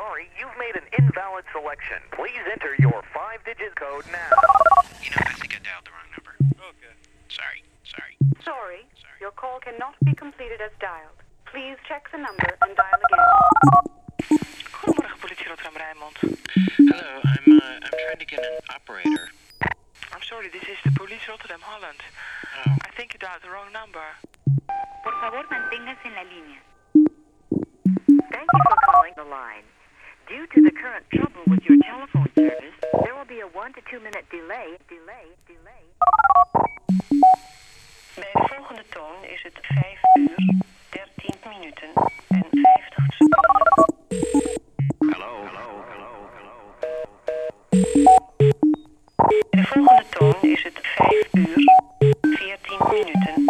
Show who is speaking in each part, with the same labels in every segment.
Speaker 1: sorry, you've made an invalid selection. Please enter your five-digit code now.
Speaker 2: You know, I think I dialed the wrong number.
Speaker 3: Okay.
Speaker 2: Sorry, sorry.
Speaker 4: Sorry,
Speaker 2: Sorry.
Speaker 4: your call cannot be completed as dialed. Please check the number and dial again.
Speaker 5: Goedemorgen, politie Rijnmond.
Speaker 2: Hello, I'm uh, I'm trying to get an operator.
Speaker 5: I'm sorry, this is the police Rotterdam Holland.
Speaker 2: Oh,
Speaker 5: I think you dialed the wrong number.
Speaker 6: Por favor, manténgase en la línea.
Speaker 7: Thank you for calling the line. Due to the current trouble with your telephone service, there will be a one to two minute delay, delay, delay.
Speaker 8: Bij de volgende toon is het 5 uur, 13 minuten en 50 seconden.
Speaker 2: hello, hello, hello, hello.
Speaker 8: Bij de volgende toon is het 5 uur, 14 minuten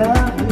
Speaker 3: Love